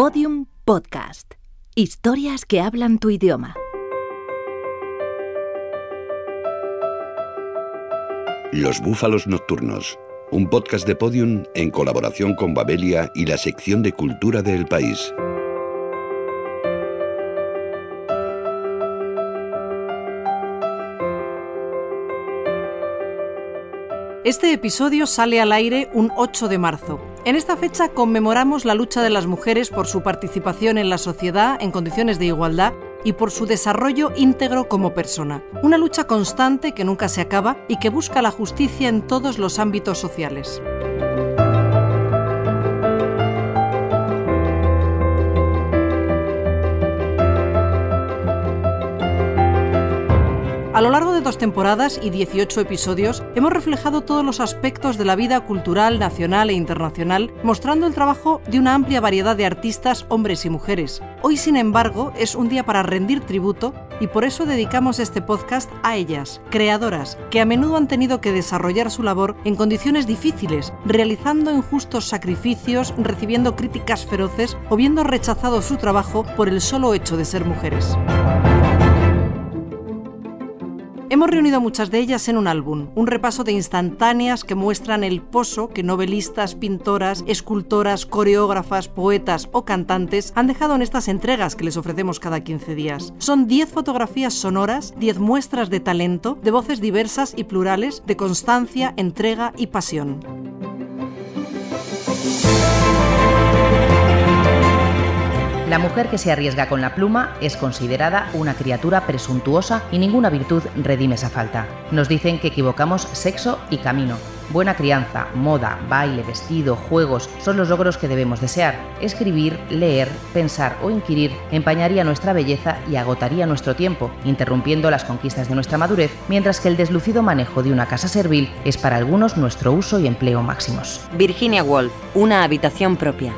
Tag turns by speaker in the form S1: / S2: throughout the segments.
S1: Podium Podcast. Historias que hablan tu idioma.
S2: Los Búfalos Nocturnos, un podcast de Podium en colaboración con Babelia y la sección de cultura del país.
S3: Este episodio sale al aire un 8 de marzo. En esta fecha conmemoramos la lucha de las mujeres por su participación en la sociedad en condiciones de igualdad y por su desarrollo íntegro como persona. Una lucha constante que nunca se acaba y que busca la justicia en todos los ámbitos sociales. A lo largo de dos temporadas y 18 episodios hemos reflejado todos los aspectos de la vida cultural nacional e internacional, mostrando el trabajo de una amplia variedad de artistas, hombres y mujeres. Hoy, sin embargo, es un día para rendir tributo y por eso dedicamos este podcast a ellas, creadoras, que a menudo han tenido que desarrollar su labor en condiciones difíciles, realizando injustos sacrificios, recibiendo críticas feroces o viendo rechazado su trabajo por el solo hecho de ser mujeres. Hemos reunido muchas de ellas en un álbum, un repaso de instantáneas que muestran el pozo que novelistas, pintoras, escultoras, coreógrafas, poetas o cantantes han dejado en estas entregas que les ofrecemos cada 15 días. Son 10 fotografías sonoras, 10 muestras de talento, de voces diversas y plurales, de constancia, entrega y pasión.
S4: La mujer que se arriesga con la pluma es considerada una criatura presuntuosa y ninguna virtud redime esa falta. Nos dicen que equivocamos sexo y camino. Buena crianza, moda, baile, vestido, juegos son los logros que debemos desear. Escribir, leer, pensar o inquirir empañaría nuestra belleza y agotaría nuestro tiempo, interrumpiendo las conquistas de nuestra madurez, mientras que el deslucido manejo de una casa servil es para algunos nuestro uso y empleo máximos.
S5: Virginia Woolf, una habitación propia.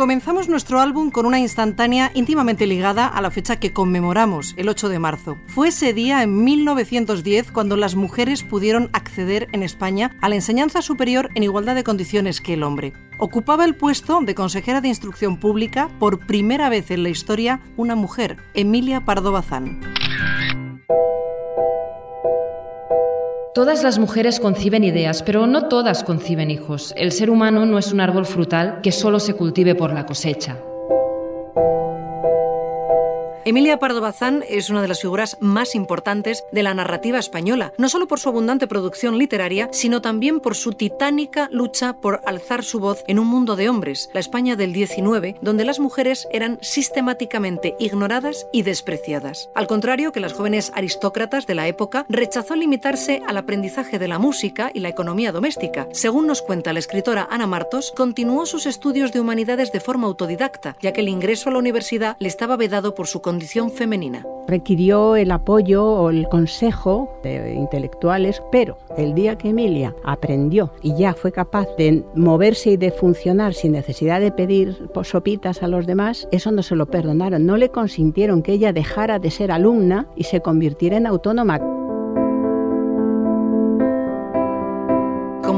S3: Comenzamos nuestro álbum con una instantánea íntimamente ligada a la fecha que conmemoramos, el 8 de marzo. Fue ese día, en 1910, cuando las mujeres pudieron acceder en España a la enseñanza superior en igualdad de condiciones que el hombre. Ocupaba el puesto de consejera de instrucción pública por primera vez en la historia una mujer, Emilia Pardo Bazán.
S6: Todas las mujeres conciben ideas, pero no todas conciben hijos. El ser humano no es un árbol frutal que solo se cultive por la cosecha.
S3: Emilia Pardo Bazán es una de las figuras más importantes de la narrativa española, no solo por su abundante producción literaria, sino también por su titánica lucha por alzar su voz en un mundo de hombres, la España del 19, donde las mujeres eran sistemáticamente ignoradas y despreciadas. Al contrario que las jóvenes aristócratas de la época, rechazó limitarse al aprendizaje de la música y la economía doméstica. Según nos cuenta la escritora Ana Martos, continuó sus estudios de humanidades de forma autodidacta, ya que el ingreso a la universidad le estaba vedado por su condición femenina.
S7: Requirió el apoyo o el consejo de intelectuales, pero el día que Emilia aprendió y ya fue capaz de moverse y de funcionar sin necesidad de pedir sopitas a los demás, eso no se lo perdonaron, no le consintieron que ella dejara de ser alumna y se convirtiera en autónoma.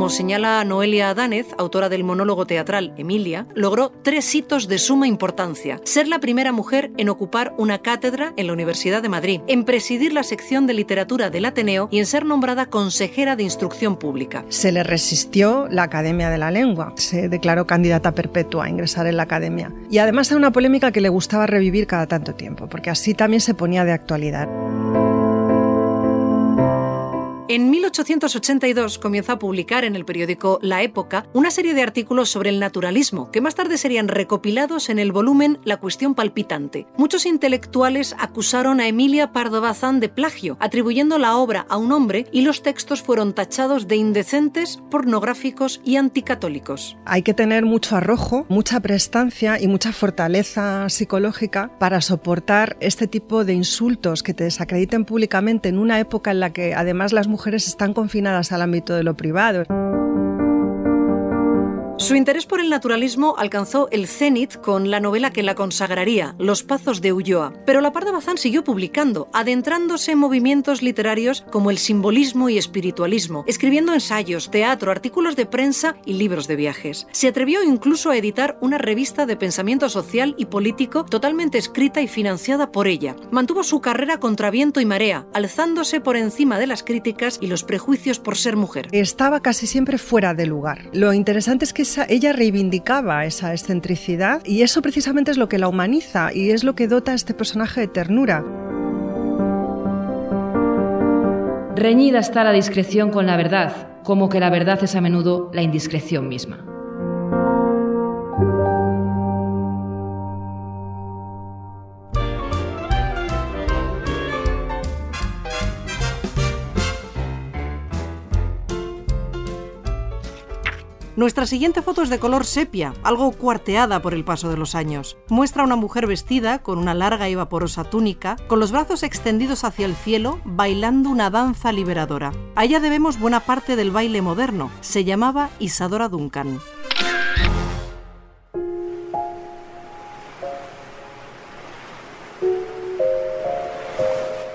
S3: Como señala Noelia Adánez, autora del monólogo teatral Emilia, logró tres hitos de suma importancia. Ser la primera mujer en ocupar una cátedra en la Universidad de Madrid, en presidir la sección de literatura del Ateneo y en ser nombrada consejera de instrucción pública.
S8: Se le resistió la Academia de la Lengua. Se declaró candidata perpetua a ingresar en la Academia. Y además era una polémica que le gustaba revivir cada tanto tiempo, porque así también se ponía de actualidad.
S3: En 1882 comienza a publicar en el periódico La Época una serie de artículos sobre el naturalismo, que más tarde serían recopilados en el volumen La cuestión palpitante. Muchos intelectuales acusaron a Emilia Pardo Bazán de plagio, atribuyendo la obra a un hombre y los textos fueron tachados de indecentes, pornográficos y anticatólicos.
S8: Hay que tener mucho arrojo, mucha prestancia y mucha fortaleza psicológica para soportar este tipo de insultos que te desacrediten públicamente en una época en la que además las mujeres están confinadas al ámbito de lo privado.
S3: Su interés por el naturalismo alcanzó el cenit con la novela que la consagraría, Los Pazos de Ulloa. Pero la Parda Bazán siguió publicando, adentrándose en movimientos literarios como el simbolismo y espiritualismo, escribiendo ensayos, teatro, artículos de prensa y libros de viajes. Se atrevió incluso a editar una revista de pensamiento social y político totalmente escrita y financiada por ella. Mantuvo su carrera contra viento y marea, alzándose por encima de las críticas y los prejuicios por ser mujer.
S8: Estaba casi siempre fuera de lugar. Lo interesante es que ella reivindicaba esa excentricidad y eso precisamente es lo que la humaniza y es lo que dota a este personaje de ternura.
S6: Reñida está la discreción con la verdad, como que la verdad es a menudo la indiscreción misma.
S3: Nuestra siguiente foto es de color sepia, algo cuarteada por el paso de los años. Muestra a una mujer vestida con una larga y vaporosa túnica, con los brazos extendidos hacia el cielo, bailando una danza liberadora. A ella debemos buena parte del baile moderno. Se llamaba Isadora Duncan.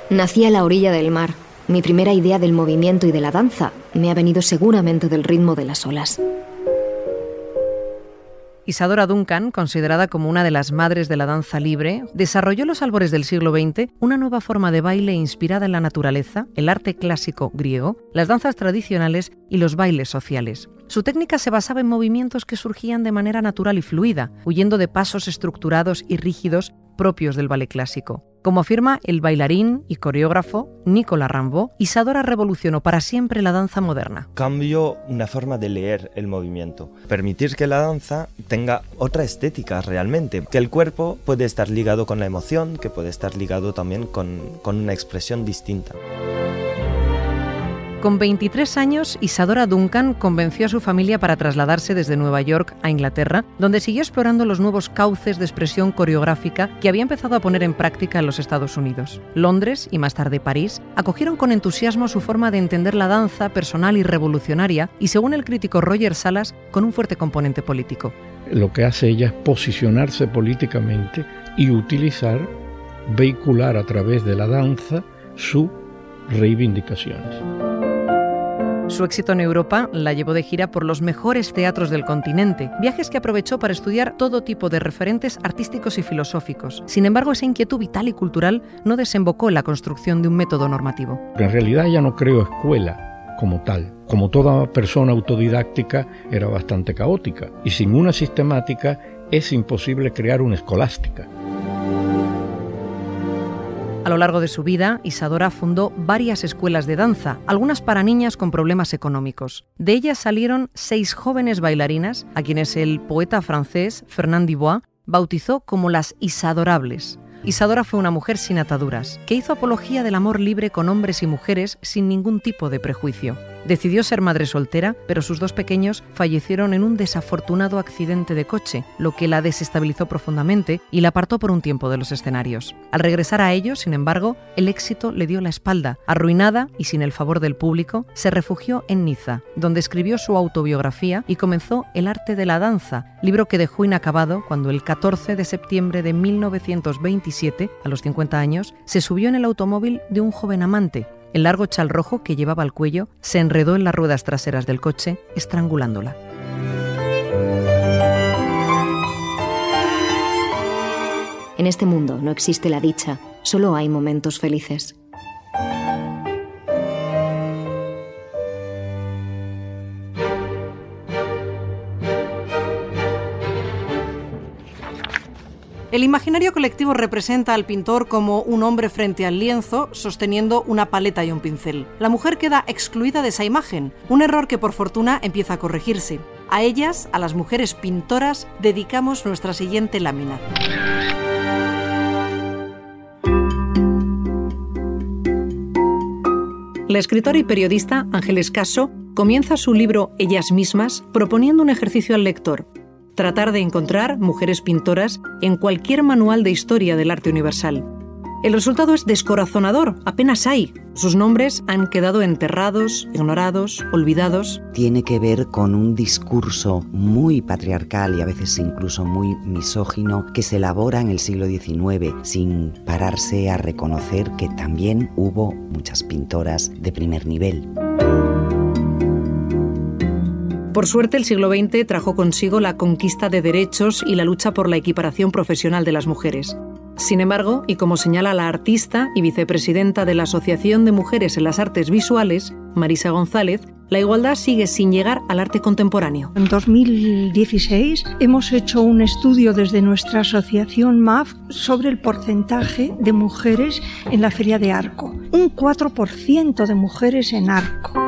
S9: Nací a la orilla del mar. Mi primera idea del movimiento y de la danza me ha venido seguramente del ritmo de las olas.
S3: Isadora Duncan, considerada como una de las madres de la danza libre, desarrolló los albores del siglo XX una nueva forma de baile inspirada en la naturaleza, el arte clásico griego, las danzas tradicionales y los bailes sociales. Su técnica se basaba en movimientos que surgían de manera natural y fluida, huyendo de pasos estructurados y rígidos propios del ballet clásico. Como afirma el bailarín y coreógrafo Nicolas Rambo, Isadora revolucionó para siempre la danza moderna.
S10: Cambió una forma de leer el movimiento, permitir que la danza tenga otra estética realmente, que el cuerpo puede estar ligado con la emoción, que puede estar ligado también con, con una expresión distinta.
S3: Con 23 años, Isadora Duncan convenció a su familia para trasladarse desde Nueva York a Inglaterra, donde siguió explorando los nuevos cauces de expresión coreográfica que había empezado a poner en práctica en los Estados Unidos. Londres y más tarde París acogieron con entusiasmo su forma de entender la danza personal y revolucionaria y, según el crítico Roger Salas, con un fuerte componente político.
S11: Lo que hace ella es posicionarse políticamente y utilizar, vehicular a través de la danza sus reivindicaciones.
S3: Su éxito en Europa la llevó de gira por los mejores teatros del continente, viajes que aprovechó para estudiar todo tipo de referentes artísticos y filosóficos. Sin embargo, esa inquietud vital y cultural no desembocó en la construcción de un método normativo.
S11: En realidad ya no creo escuela como tal. Como toda persona autodidáctica era bastante caótica y sin una sistemática es imposible crear una escolástica.
S3: A lo largo de su vida, Isadora fundó varias escuelas de danza, algunas para niñas con problemas económicos. De ellas salieron seis jóvenes bailarinas, a quienes el poeta francés Fernand Dubois bautizó como las Isadorables. Isadora fue una mujer sin ataduras, que hizo apología del amor libre con hombres y mujeres sin ningún tipo de prejuicio. Decidió ser madre soltera, pero sus dos pequeños fallecieron en un desafortunado accidente de coche, lo que la desestabilizó profundamente y la apartó por un tiempo de los escenarios. Al regresar a ellos, sin embargo, el éxito le dio la espalda. Arruinada y sin el favor del público, se refugió en Niza, donde escribió su autobiografía y comenzó El arte de la danza, libro que dejó inacabado cuando el 14 de septiembre de 1927, a los 50 años, se subió en el automóvil de un joven amante, el largo chal rojo que llevaba al cuello se enredó en las ruedas traseras del coche, estrangulándola.
S9: En este mundo no existe la dicha, solo hay momentos felices.
S3: El imaginario colectivo representa al pintor como un hombre frente al lienzo sosteniendo una paleta y un pincel. La mujer queda excluida de esa imagen, un error que por fortuna empieza a corregirse. A ellas, a las mujeres pintoras, dedicamos nuestra siguiente lámina. La escritora y periodista Ángeles Caso comienza su libro Ellas mismas proponiendo un ejercicio al lector, tratar de encontrar mujeres pintoras en cualquier manual de historia del arte universal. El resultado es descorazonador, apenas hay. Sus nombres han quedado enterrados, ignorados, olvidados.
S12: Tiene que ver con un discurso muy patriarcal y a veces incluso muy misógino que se elabora en el siglo XIX sin pararse a reconocer que también hubo muchas pintoras de primer nivel.
S3: Por suerte, el siglo XX trajo consigo la conquista de derechos y la lucha por la equiparación profesional de las mujeres. Sin embargo, y como señala la artista y vicepresidenta de la Asociación de Mujeres en las Artes Visuales, Marisa González, la igualdad sigue sin llegar al arte contemporáneo.
S13: En 2016 hemos hecho un estudio desde nuestra asociación MAF sobre el porcentaje de mujeres en la feria de arco. Un 4% de mujeres en arco.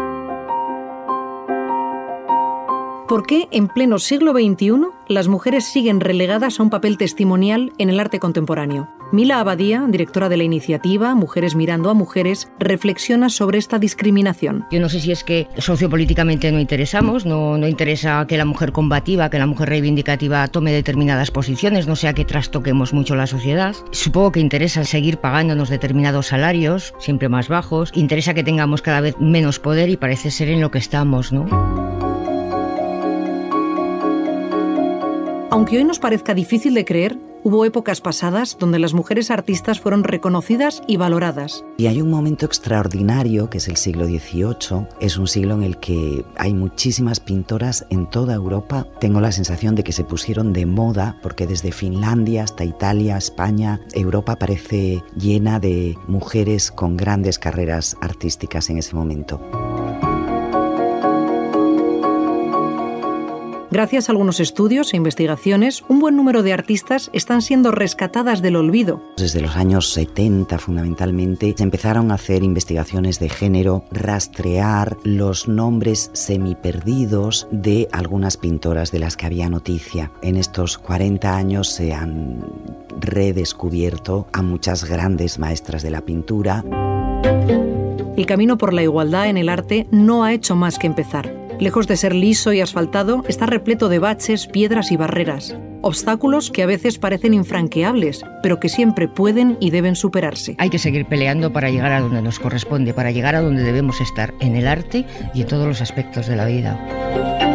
S3: ¿Por qué en pleno siglo XXI las mujeres siguen relegadas a un papel testimonial en el arte contemporáneo? Mila Abadía, directora de la iniciativa Mujeres Mirando a Mujeres, reflexiona sobre esta discriminación.
S14: Yo no sé si es que sociopolíticamente no interesamos, no, no interesa que la mujer combativa, que la mujer reivindicativa tome determinadas posiciones, no sea que trastoquemos mucho la sociedad. Supongo que interesa seguir pagándonos determinados salarios, siempre más bajos. Interesa que tengamos cada vez menos poder y parece ser en lo que estamos, ¿no?
S3: Aunque hoy nos parezca difícil de creer, hubo épocas pasadas donde las mujeres artistas fueron reconocidas y valoradas.
S12: Y hay un momento extraordinario que es el siglo XVIII. Es un siglo en el que hay muchísimas pintoras en toda Europa. Tengo la sensación de que se pusieron de moda porque desde Finlandia hasta Italia, España, Europa parece llena de mujeres con grandes carreras artísticas en ese momento.
S3: Gracias a algunos estudios e investigaciones, un buen número de artistas están siendo rescatadas del olvido.
S12: Desde los años 70 fundamentalmente se empezaron a hacer investigaciones de género, rastrear los nombres semiperdidos de algunas pintoras de las que había noticia. En estos 40 años se han redescubierto a muchas grandes maestras de la pintura.
S3: El camino por la igualdad en el arte no ha hecho más que empezar. Lejos de ser liso y asfaltado, está repleto de baches, piedras y barreras. Obstáculos que a veces parecen infranqueables, pero que siempre pueden y deben superarse.
S14: Hay que seguir peleando para llegar a donde nos corresponde, para llegar a donde debemos estar, en el arte y en todos los aspectos de la vida.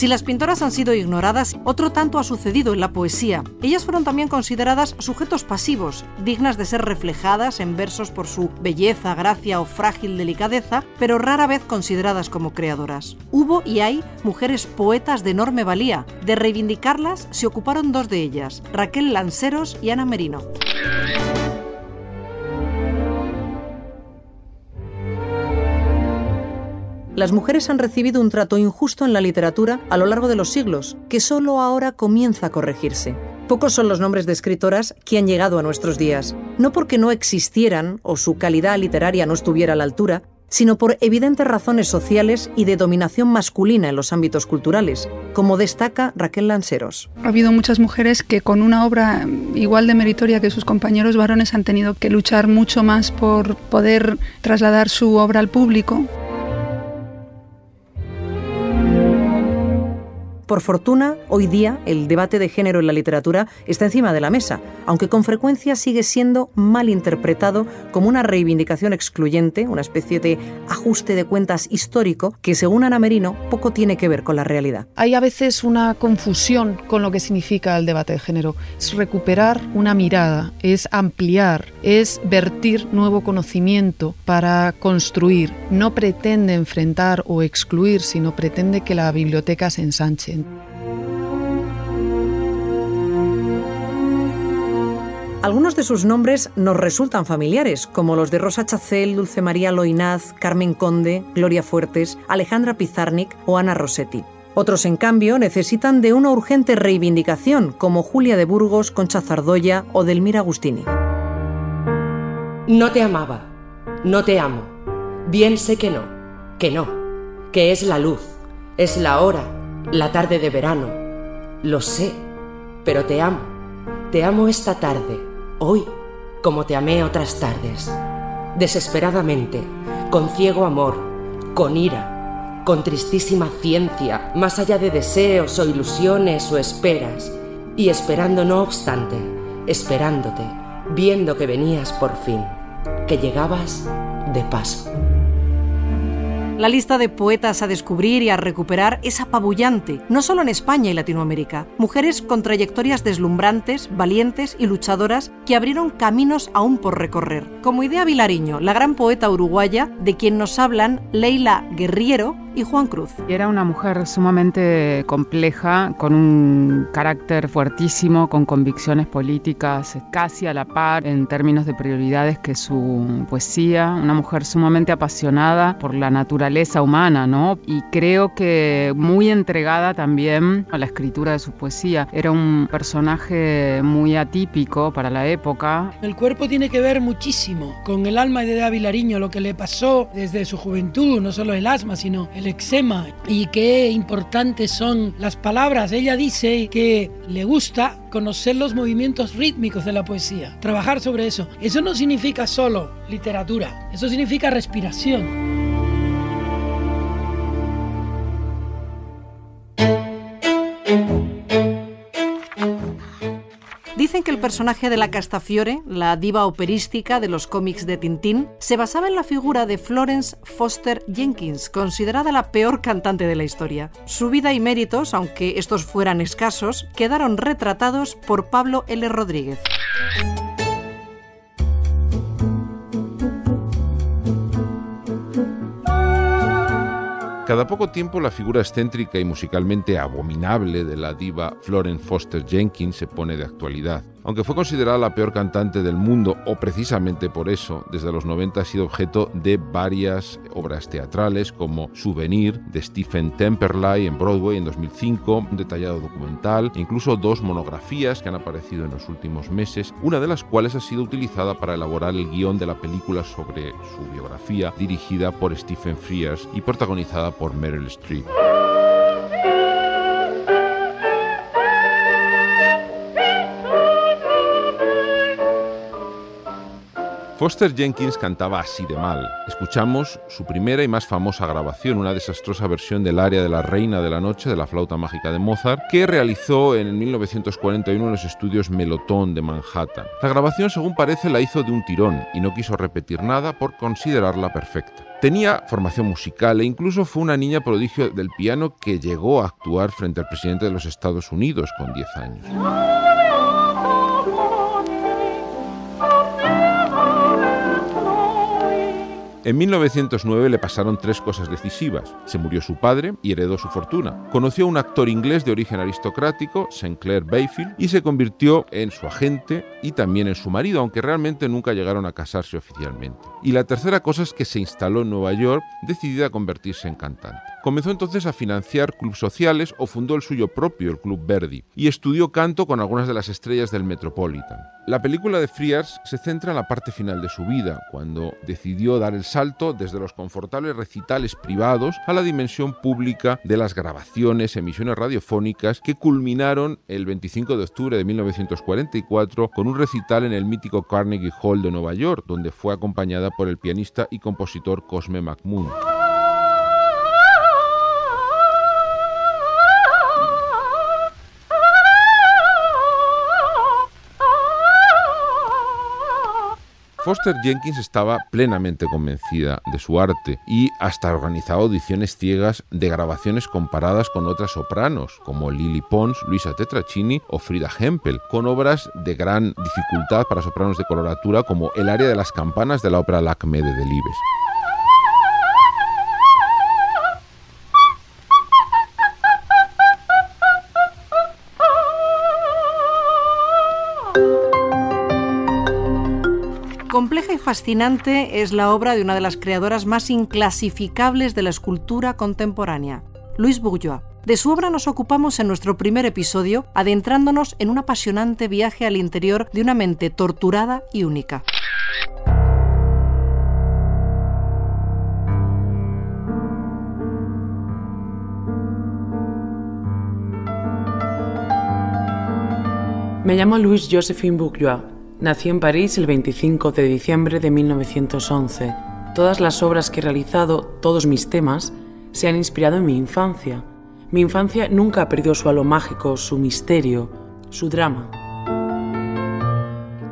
S3: Si las pintoras han sido ignoradas, otro tanto ha sucedido en la poesía. Ellas fueron también consideradas sujetos pasivos, dignas de ser reflejadas en versos por su belleza, gracia o frágil delicadeza, pero rara vez consideradas como creadoras. Hubo y hay mujeres poetas de enorme valía. De reivindicarlas se ocuparon dos de ellas, Raquel Lanceros y Ana Merino. Las mujeres han recibido un trato injusto en la literatura a lo largo de los siglos, que solo ahora comienza a corregirse. Pocos son los nombres de escritoras que han llegado a nuestros días, no porque no existieran o su calidad literaria no estuviera a la altura, sino por evidentes razones sociales y de dominación masculina en los ámbitos culturales, como destaca Raquel Lanceros.
S15: Ha habido muchas mujeres que con una obra igual de meritoria que sus compañeros varones han tenido que luchar mucho más por poder trasladar su obra al público
S3: Por fortuna, hoy día el debate de género en la literatura está encima de la mesa, aunque con frecuencia sigue siendo mal interpretado como una reivindicación excluyente, una especie de ajuste de cuentas histórico que, según Ana Merino, poco tiene que ver con la realidad.
S16: Hay a veces una confusión con lo que significa el debate de género. Es recuperar una mirada, es ampliar, es vertir nuevo conocimiento para construir. No pretende enfrentar o excluir, sino pretende que la biblioteca se ensanche.
S3: Algunos de sus nombres nos resultan familiares, como los de Rosa Chacel, Dulce María Loinaz, Carmen Conde, Gloria Fuertes, Alejandra Pizarnik o Ana Rossetti. Otros, en cambio, necesitan de una urgente reivindicación, como Julia de Burgos, Concha Zardoya o Delmira Agustini.
S17: No te amaba, no te amo. Bien sé que no, que no, que es la luz, es la hora, la tarde de verano. Lo sé, pero te amo. Te amo esta tarde, hoy, como te amé otras tardes. Desesperadamente, con ciego amor, con ira, con tristísima ciencia, más allá de deseos o ilusiones o esperas, y esperando no obstante, esperándote, viendo que venías por fin, que llegabas de paso.
S3: La lista de poetas a descubrir y a recuperar es apabullante, no solo en España y Latinoamérica. Mujeres con trayectorias deslumbrantes, valientes y luchadoras que abrieron caminos aún por recorrer. Como Idea Vilariño, la gran poeta uruguaya, de quien nos hablan Leila Guerriero y Juan Cruz.
S18: Era una mujer sumamente compleja, con un carácter fuertísimo, con convicciones políticas casi a la par en términos de prioridades que su poesía, una mujer sumamente apasionada por la naturaleza humana, ¿no? Y creo que muy entregada también a la escritura de su poesía. Era un personaje muy atípico para la época.
S19: El cuerpo tiene que ver muchísimo con el alma de David Vilariño, lo que le pasó desde su juventud, no solo el asma, sino el eczema y qué importantes son las palabras. Ella dice que le gusta conocer los movimientos rítmicos de la poesía, trabajar sobre eso. Eso no significa solo literatura, eso significa respiración.
S3: Dicen que el personaje de la Castafiore, la diva operística de los cómics de Tintín, se basaba en la figura de Florence Foster Jenkins, considerada la peor cantante de la historia. Su vida y méritos, aunque estos fueran escasos, quedaron retratados por Pablo L. Rodríguez.
S20: Cada poco tiempo la figura excéntrica y musicalmente abominable de la diva Florence Foster Jenkins se pone de actualidad. Aunque fue considerada la peor cantante del mundo, o precisamente por eso, desde los 90 ha sido objeto de varias obras teatrales, como Souvenir de Stephen Temperley en Broadway en 2005, un detallado documental, e incluso dos monografías que han aparecido en los últimos meses, una de las cuales ha sido utilizada para elaborar el guion de la película sobre su biografía, dirigida por Stephen Frears y protagonizada por Meryl Streep. Foster Jenkins cantaba así de mal. Escuchamos su primera y más famosa grabación, una desastrosa versión del área de la Reina de la Noche de la flauta mágica de Mozart, que realizó en 1941 en los estudios Melotón de Manhattan. La grabación, según parece, la hizo de un tirón y no quiso repetir nada por considerarla perfecta. Tenía formación musical e incluso fue una niña prodigio del piano que llegó a actuar frente al presidente de los Estados Unidos con 10 años. En 1909 le pasaron tres cosas decisivas. Se murió su padre y heredó su fortuna. Conoció a un actor inglés de origen aristocrático, St. Clair Bayfield, y se convirtió en su agente y también en su marido, aunque realmente nunca llegaron a casarse oficialmente. Y la tercera cosa es que se instaló en Nueva York decidida a convertirse en cantante. Comenzó entonces a financiar clubes sociales o fundó el suyo propio, el Club Verdi, y estudió canto con algunas de las estrellas del Metropolitan. La película de Friars se centra en la parte final de su vida, cuando decidió dar el salto desde los confortables recitales privados a la dimensión pública de las grabaciones, emisiones radiofónicas que culminaron el 25 de octubre de 1944 con un recital en el mítico Carnegie Hall de Nueva York, donde fue acompañada por el pianista y compositor Cosme McMoon. Foster Jenkins estaba plenamente convencida de su arte y hasta organizaba audiciones ciegas de grabaciones comparadas con otras sopranos como Lily Pons, Luisa Tetracini o Frida Hempel, con obras de gran dificultad para sopranos de coloratura como El área de las campanas de la ópera Lacme de Delibes.
S3: Fascinante es la obra de una de las creadoras más inclasificables de la escultura contemporánea, Louise Bourgeois. De su obra nos ocupamos en nuestro primer episodio, adentrándonos en un apasionante viaje al interior de una mente torturada y única.
S21: Me llamo Louise Josephine Bourgeois. Nací en París el 25 de diciembre de 1911. Todas las obras que he realizado, todos mis temas, se han inspirado en mi infancia. Mi infancia nunca ha perdido su halo mágico, su misterio, su drama.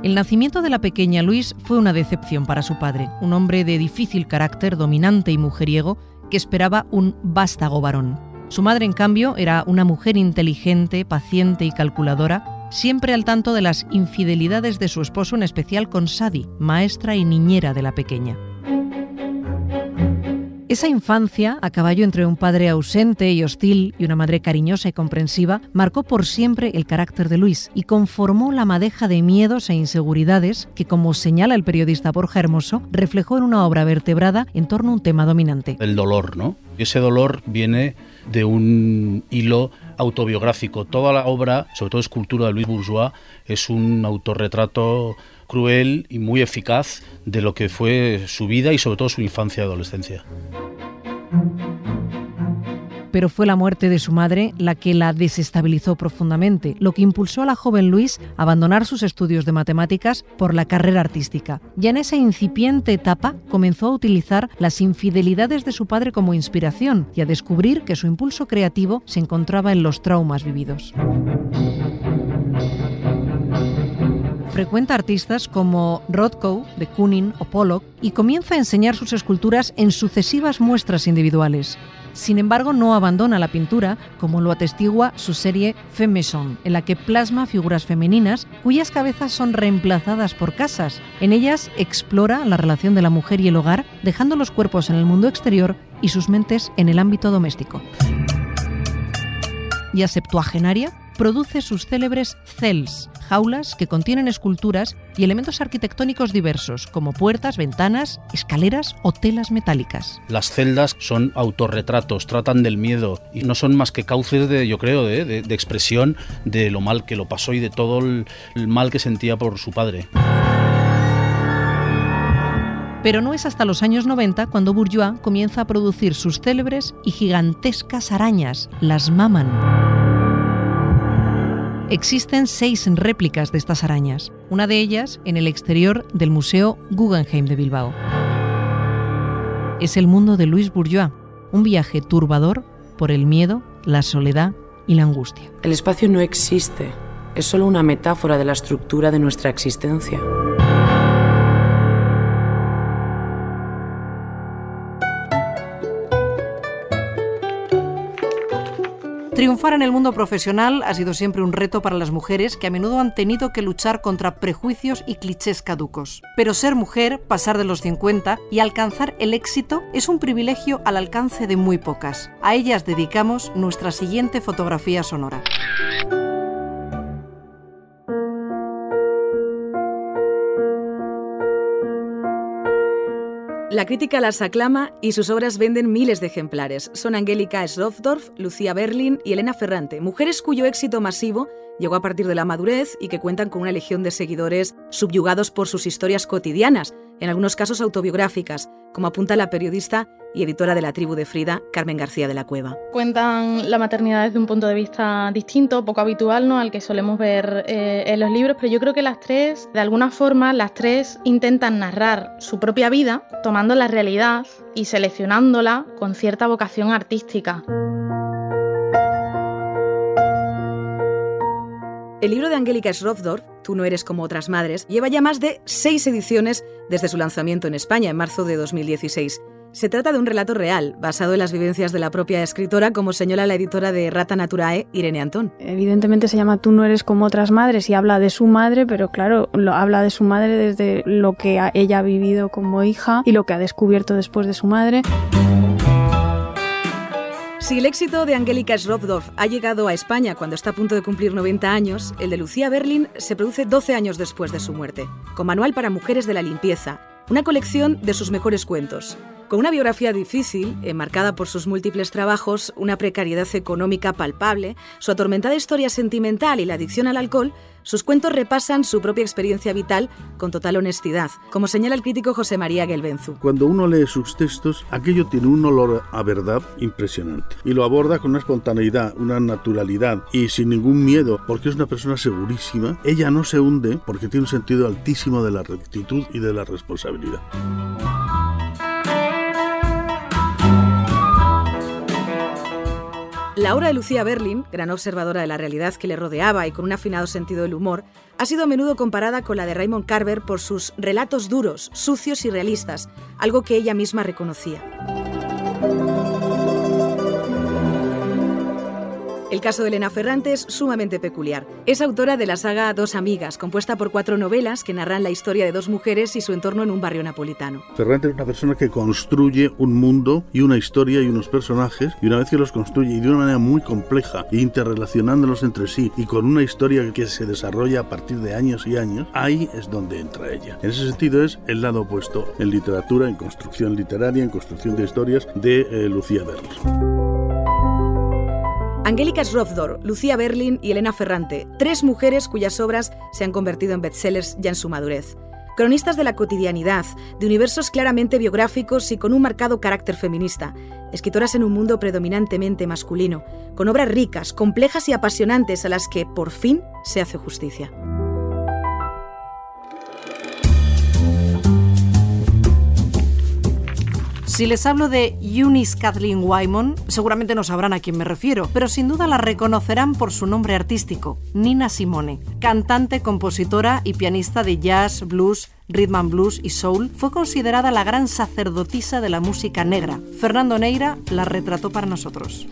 S3: El nacimiento de la pequeña Luis fue una decepción para su padre, un hombre de difícil carácter, dominante y mujeriego, que esperaba un vástago varón. Su madre, en cambio, era una mujer inteligente, paciente y calculadora, siempre al tanto de las infidelidades de su esposo, en especial con Sadi, maestra y niñera de la pequeña. Esa infancia, a caballo entre un padre ausente y hostil y una madre cariñosa y comprensiva, marcó por siempre el carácter de Luis y conformó la madeja de miedos e inseguridades que, como señala el periodista Borja Hermoso, reflejó en una obra vertebrada en torno a un tema dominante.
S22: El dolor, ¿no? Y ese dolor viene de un hilo autobiográfico. Toda la obra, sobre todo escultura de Luis Bourgeois, es un autorretrato cruel y muy eficaz de lo que fue su vida y sobre todo su infancia y adolescencia.
S3: Pero fue la muerte de su madre la que la desestabilizó profundamente, lo que impulsó a la joven Luis a abandonar sus estudios de matemáticas por la carrera artística. Ya en esa incipiente etapa comenzó a utilizar las infidelidades de su padre como inspiración y a descubrir que su impulso creativo se encontraba en los traumas vividos. Frecuenta artistas como Rothko, de Kooning o Pollock y comienza a enseñar sus esculturas en sucesivas muestras individuales. Sin embargo, no abandona la pintura, como lo atestigua su serie Femme Maison, en la que plasma figuras femeninas cuyas cabezas son reemplazadas por casas. En ellas explora la relación de la mujer y el hogar, dejando los cuerpos en el mundo exterior y sus mentes en el ámbito doméstico. Ya septuagenaria, produce sus célebres cells, jaulas que contienen esculturas y elementos arquitectónicos diversos, como puertas, ventanas, escaleras o telas metálicas.
S22: Las celdas son autorretratos, tratan del miedo y no son más que cauces de, yo creo, de, de, de expresión de lo mal que lo pasó y de todo el, el mal que sentía por su padre.
S3: Pero no es hasta los años 90 cuando Bourgeois comienza a producir sus célebres y gigantescas arañas, las Maman. Existen seis réplicas de estas arañas, una de ellas en el exterior del Museo Guggenheim de Bilbao. Es el mundo de Louis Bourgeois, un viaje turbador por el miedo, la soledad y la angustia.
S21: El espacio no existe, es solo una metáfora de la estructura de nuestra existencia.
S3: Triunfar en el mundo profesional ha sido siempre un reto para las mujeres que a menudo han tenido que luchar contra prejuicios y clichés caducos. Pero ser mujer, pasar de los 50 y alcanzar el éxito es un privilegio al alcance de muy pocas. A ellas dedicamos nuestra siguiente fotografía sonora.
S23: La crítica las aclama y sus obras venden miles de ejemplares. Son Angélica Schroffdorf, Lucía Berlin y Elena Ferrante, mujeres cuyo éxito masivo llegó a partir de la madurez y que cuentan con una legión de seguidores subyugados por sus historias cotidianas, en algunos casos autobiográficas, como apunta la periodista y editora de la tribu de Frida, Carmen García de la Cueva.
S24: Cuentan la maternidad desde un punto de vista distinto, poco habitual, ¿no? al que solemos ver eh, en los libros, pero yo creo que las tres, de alguna forma, las tres intentan narrar su propia vida, tomando la realidad y seleccionándola con cierta vocación artística.
S23: El libro de Angélica Schroffdorf, Tú no eres como otras madres, lleva ya más de seis ediciones desde su lanzamiento en España en marzo de 2016. Se trata de un relato real, basado en las vivencias de la propia escritora, como señala la editora de Rata Naturae, Irene Antón.
S24: Evidentemente se llama Tú no eres como otras madres y habla de su madre, pero claro, lo, habla de su madre desde lo que ella ha vivido como hija y lo que ha descubierto después de su madre.
S23: Si el éxito de Angélica Schroffdorf ha llegado a España cuando está a punto de cumplir 90 años, el de Lucía Berlin se produce 12 años después de su muerte, con Manual para Mujeres de la Limpieza, una colección de sus mejores cuentos. Con una biografía difícil, enmarcada por sus múltiples trabajos, una precariedad económica palpable, su atormentada historia sentimental y la adicción al alcohol, sus cuentos repasan su propia experiencia vital con total honestidad, como señala el crítico José María Gelbenzu.
S25: Cuando uno lee sus textos, aquello tiene un olor a verdad impresionante y lo aborda con una espontaneidad, una naturalidad y sin ningún miedo, porque es una persona segurísima. Ella no se hunde porque tiene un sentido altísimo de la rectitud y de la responsabilidad.
S23: La obra de Lucía Berlin, gran observadora de la realidad que le rodeaba y con un afinado sentido del humor, ha sido a menudo comparada con la de Raymond Carver por sus relatos duros, sucios y realistas, algo que ella misma reconocía. El caso de Elena Ferrante es sumamente peculiar. Es autora de la saga Dos Amigas, compuesta por cuatro novelas que narran la historia de dos mujeres y su entorno en un barrio napolitano.
S25: Ferrante es una persona que construye un mundo y una historia y unos personajes, y una vez que los construye y de una manera muy compleja, interrelacionándolos entre sí y con una historia que se desarrolla a partir de años y años, ahí es donde entra ella. En ese sentido es el lado opuesto en literatura, en construcción literaria, en construcción de historias de eh, Lucía Berlos.
S23: Angélica Srovdor, Lucía Berlin y Elena Ferrante, tres mujeres cuyas obras se han convertido en bestsellers ya en su madurez. Cronistas de la cotidianidad, de universos claramente biográficos y con un marcado carácter feminista. Escritoras en un mundo predominantemente masculino, con obras ricas, complejas y apasionantes a las que, por fin, se hace justicia.
S3: Si les hablo de Eunice Kathleen Wyman, seguramente no sabrán a quién me refiero, pero sin duda la reconocerán por su nombre artístico, Nina Simone. Cantante, compositora y pianista de jazz, blues, rhythm and blues y soul, fue considerada la gran sacerdotisa de la música negra. Fernando Neira la retrató para nosotros.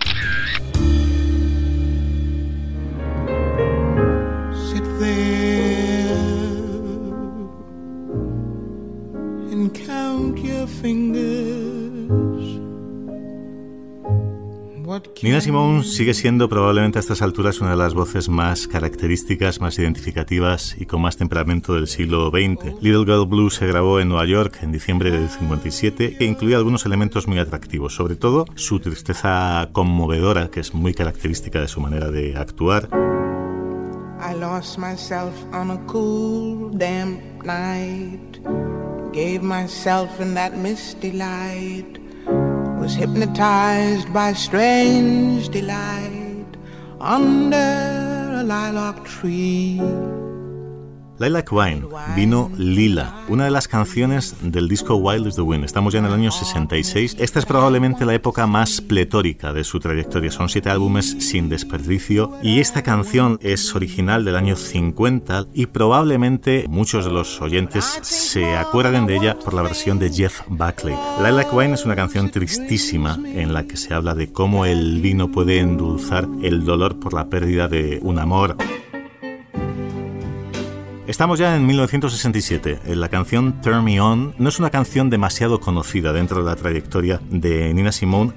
S26: Nina Simone sigue siendo probablemente a estas alturas una de las voces más características, más identificativas y con más temperamento del siglo XX. Little Girl Blue se grabó en Nueva York en diciembre del 57 e incluía algunos elementos muy atractivos, sobre todo su tristeza conmovedora, que es muy característica de su manera de actuar. I lost myself on a cool, damp night. Gave myself in that misty light. Was hypnotized by strange delight under a lilac tree. Lilac Wine, vino Lila, una de las canciones del disco Wild is the Wind. Estamos ya en el año 66. Esta es probablemente la época más pletórica de su trayectoria. Son siete álbumes sin desperdicio y esta canción es original del año 50 y probablemente muchos de los oyentes se acuerden de ella por la versión de Jeff Buckley. Lilac Wine es una canción tristísima en la que se habla de cómo el vino puede endulzar el dolor por la pérdida de un amor. Estamos ya en 1967. La canción Turn Me On no es una canción demasiado conocida dentro de la trayectoria de Nina Simone.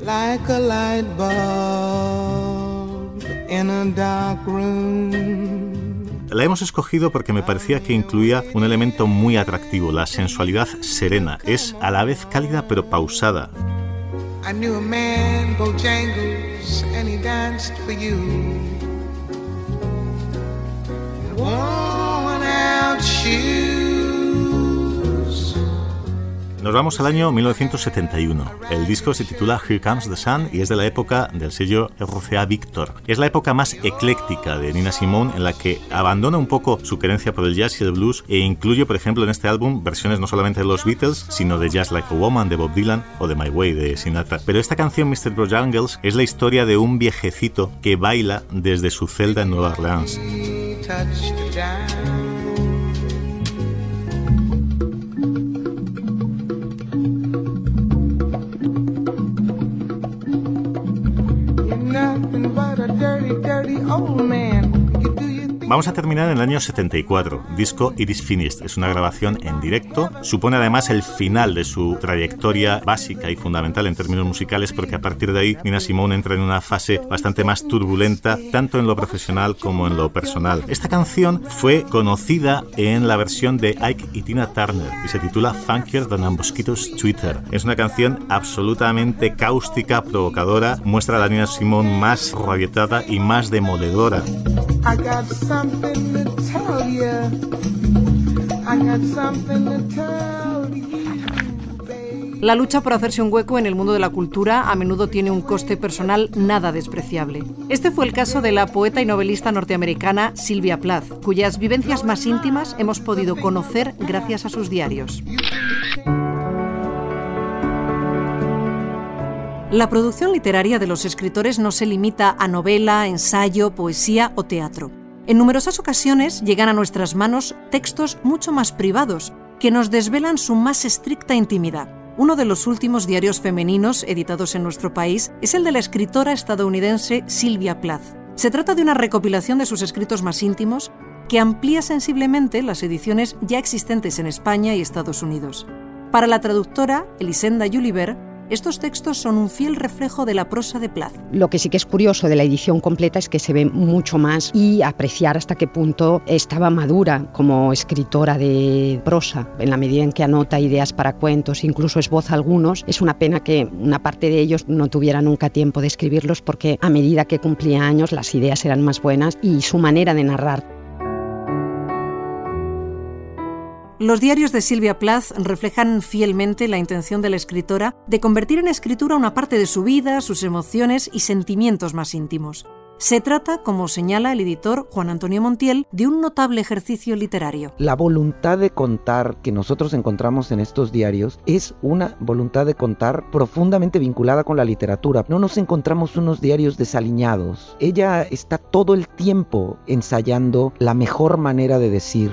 S26: La hemos escogido porque me parecía que incluía un elemento muy atractivo, la sensualidad serena. Es a la vez cálida pero pausada. Nos vamos al año 1971. El disco se titula Here Comes the Sun y es de la época del sello RCA Victor. Es la época más ecléctica de Nina Simone en la que abandona un poco su querencia por el jazz y el blues e incluye, por ejemplo, en este álbum versiones no solamente de los Beatles, sino de Just Like a Woman de Bob Dylan o de My Way de Sinatra. Pero esta canción, Mr. Bojangles, es la historia de un viejecito que baila desde su celda en Nueva Orleans. talking about a dirty, dirty old man. Vamos a terminar en el año 74, disco It Is Finished. Es una grabación en directo. Supone además el final de su trayectoria básica y fundamental en términos musicales, porque a partir de ahí Nina Simone entra en una fase bastante más turbulenta, tanto en lo profesional como en lo personal. Esta canción fue conocida en la versión de Ike y Tina Turner y se titula Funkier Than a Mosquito's Twitter. Es una canción absolutamente cáustica, provocadora, muestra a la Nina Simone más rabietada y más demoledora.
S3: La lucha por hacerse un hueco en el mundo de la cultura a menudo tiene un coste personal nada despreciable. Este fue el caso de la poeta y novelista norteamericana Sylvia Plath, cuyas vivencias más íntimas hemos podido conocer gracias a sus diarios. La producción literaria de los escritores no se limita a novela, ensayo, poesía o teatro. En numerosas ocasiones llegan a nuestras manos textos mucho más privados, que nos desvelan su más estricta intimidad. Uno de los últimos diarios femeninos editados en nuestro país es el de la escritora estadounidense Sylvia Plath. Se trata de una recopilación de sus escritos más íntimos que amplía sensiblemente las ediciones ya existentes en España y Estados Unidos. Para la traductora Elisenda Juliver, estos textos son un fiel reflejo de la prosa de Plath.
S27: Lo que sí que es curioso de la edición completa es que se ve mucho más y apreciar hasta qué punto estaba madura como escritora de prosa, en la medida en que anota ideas para cuentos, incluso esboza algunos. Es una pena que una parte de ellos no tuviera nunca tiempo de escribirlos porque a medida que cumplía años las ideas eran más buenas y su manera de narrar
S3: Los diarios de Silvia Plath reflejan fielmente la intención de la escritora de convertir en escritura una parte de su vida, sus emociones y sentimientos más íntimos. Se trata, como señala el editor Juan Antonio Montiel, de un notable ejercicio literario.
S28: La voluntad de contar que nosotros encontramos en estos diarios es una voluntad de contar profundamente vinculada con la literatura. No nos encontramos unos diarios desaliñados. Ella está todo el tiempo ensayando la mejor manera de decir,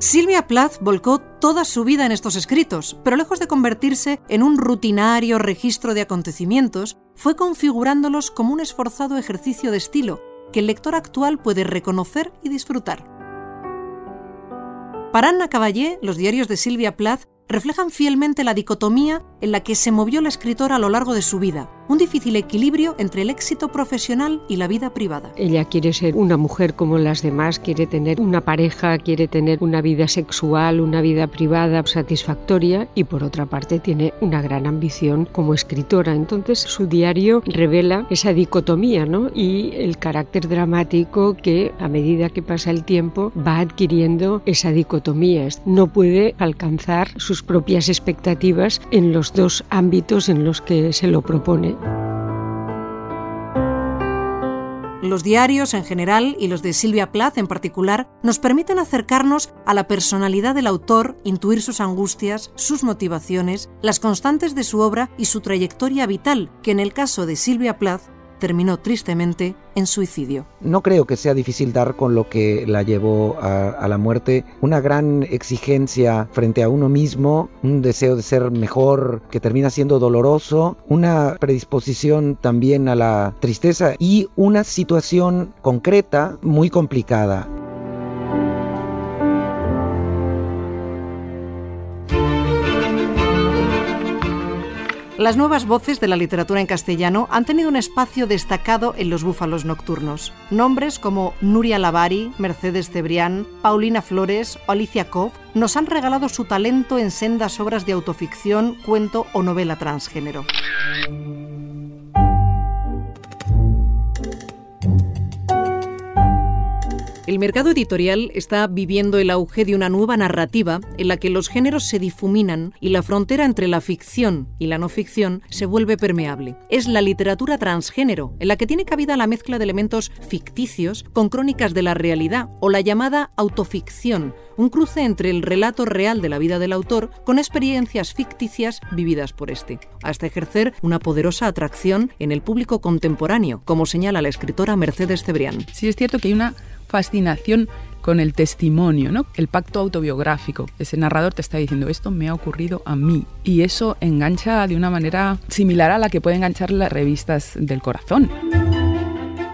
S3: Silvia Plath volcó toda su vida en estos escritos, pero lejos de convertirse en un rutinario registro de acontecimientos, fue configurándolos como un esforzado ejercicio de estilo que el lector actual puede reconocer y disfrutar. Para Anna Caballé, los diarios de Silvia Plath reflejan fielmente la dicotomía en la que se movió la escritora a lo largo de su vida, un difícil equilibrio entre el éxito profesional y la vida privada.
S29: Ella quiere ser una mujer como las demás, quiere tener una pareja, quiere tener una vida sexual, una vida privada satisfactoria y por otra parte tiene una gran ambición como escritora. Entonces su diario revela esa dicotomía ¿no? y el carácter dramático que a medida que pasa el tiempo va adquiriendo esa dicotomía. No puede alcanzar sus propias expectativas en los dos ámbitos en los que se lo propone.
S3: Los diarios en general y los de Silvia Plath en particular nos permiten acercarnos a la personalidad del autor, intuir sus angustias, sus motivaciones, las constantes de su obra y su trayectoria vital, que en el caso de Silvia Plath terminó tristemente en suicidio.
S28: No creo que sea difícil dar con lo que la llevó a, la muerte, una gran exigencia frente a uno mismo, un deseo de ser mejor que termina siendo doloroso, una predisposición también a la tristeza y una situación concreta muy complicada.
S3: Las nuevas voces de la literatura en castellano han tenido un espacio destacado en los búfalos nocturnos. Nombres como Nuria Lavari, Mercedes Cebrián, Paulina Flores o Alicia Koff nos han regalado su talento en sendas obras de autoficción, cuento o novela transgénero. El mercado editorial está viviendo el auge de una nueva narrativa en la que los géneros se difuminan y la frontera entre la ficción y la no ficción se vuelve permeable. Es la literatura transgénero, en la que tiene cabida la mezcla de elementos ficticios con crónicas de la realidad o la llamada autoficción, un cruce entre el relato real de la vida del autor con experiencias ficticias vividas por este, hasta ejercer una poderosa atracción en el público contemporáneo, como señala la escritora Mercedes Cebrián.
S30: Sí es cierto que hay una fascinación con el testimonio, ¿no? El pacto autobiográfico. Ese narrador te está diciendo, esto me ha ocurrido a mí. Y eso engancha de una manera similar a la que pueden enganchar las revistas del corazón.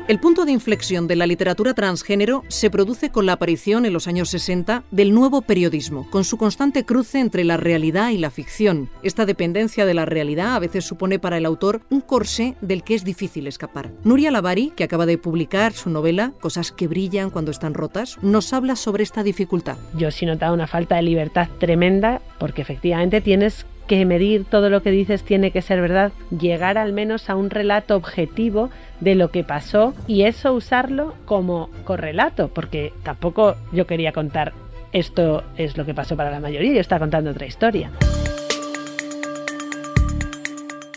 S3: El punto de inflexión de la literatura transgénero se produce con la aparición en los años 60 del nuevo periodismo, con su constante cruce entre la realidad y la ficción. Esta dependencia de la realidad a veces supone para el autor un corsé del que es difícil escapar. Nuria Lavari, que acaba de publicar su novela Cosas que brillan cuando están rotas, nos habla sobre esta dificultad.
S31: Yo sí he notado una falta de libertad tremenda porque efectivamente tienes que medir todo lo que dices tiene que ser verdad, llegar al menos a un relato objetivo de lo que pasó y eso usarlo como correlato, porque tampoco yo quería contar esto es lo que pasó para la mayoría, yo estaba contando otra historia.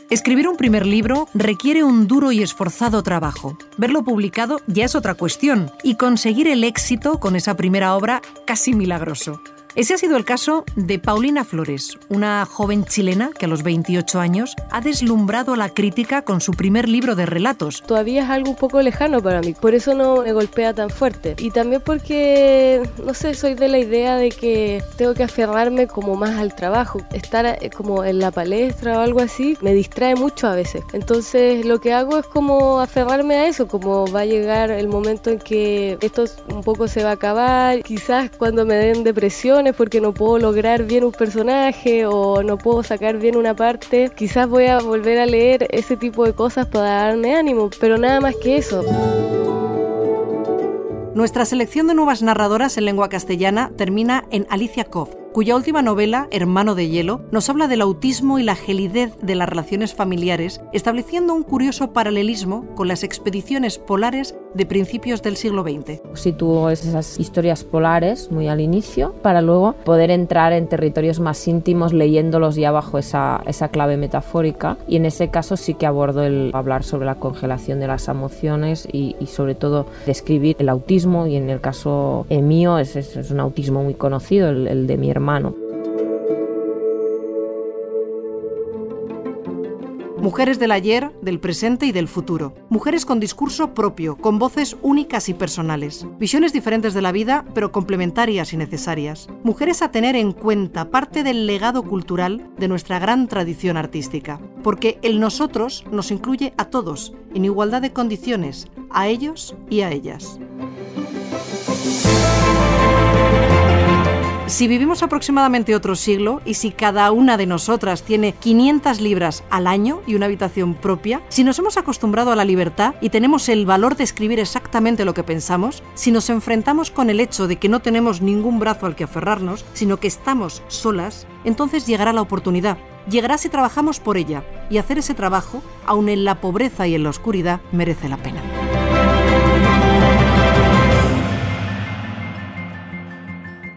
S3: Escribir un primer libro requiere un duro y esforzado trabajo. Verlo publicado ya es otra cuestión y conseguir el éxito con esa primera obra casi milagroso. Ese ha sido el caso de Paulina Flores, una joven chilena que a los 28 años ha deslumbrado a la crítica con su primer libro de relatos.
S32: Todavía es algo un poco lejano para mí, por eso no me golpea tan fuerte. Y también porque, no sé, soy de la idea de que tengo que aferrarme como más al trabajo. Estar eh, como en la palestra o algo así me distrae mucho a veces. Entonces lo que hago es como aferrarme a eso, como va a llegar el momento en que esto un poco se va a acabar, quizás cuando me den porque no puedo lograr bien un personaje o no puedo sacar bien una parte, quizás voy a volver a leer ese tipo de cosas para darme ánimo, pero nada más que eso.
S3: Nuestra selección de nuevas narradoras en lengua castellana termina en Alicia Koff, cuya última novela, Hermano de Hielo, nos habla del autismo y la gelidez de las relaciones familiares, estableciendo un curioso paralelismo con las expediciones polares de principios del siglo XX.
S33: Sitúo esas historias polares muy al inicio para luego poder entrar en territorios más íntimos leyéndolos ya bajo esa, esa clave metafórica y en ese caso sí que abordo el hablar sobre la congelación de las emociones y, sobre todo describir el autismo y en el caso mío es, es, un autismo muy conocido, el, el de mi
S3: Mujeres del ayer, del presente y del futuro. Mujeres con discurso propio, con voces únicas y personales. Visiones diferentes de la vida, pero complementarias y necesarias. Mujeres a tener en cuenta, parte del legado cultural de nuestra gran tradición artística. Porque el nosotros nos incluye a todos, en igualdad de condiciones, a ellos y a ellas. Si vivimos aproximadamente otro siglo y si cada una de nosotras tiene 500 libras al año y una habitación propia, si nos hemos acostumbrado a la libertad y tenemos el valor de escribir exactamente lo que pensamos, si nos enfrentamos con el hecho de que no tenemos ningún brazo al que aferrarnos, sino que estamos solas, entonces llegará la oportunidad. Llegará si trabajamos por ella y hacer ese trabajo, aun en la pobreza y en la oscuridad, merece la pena.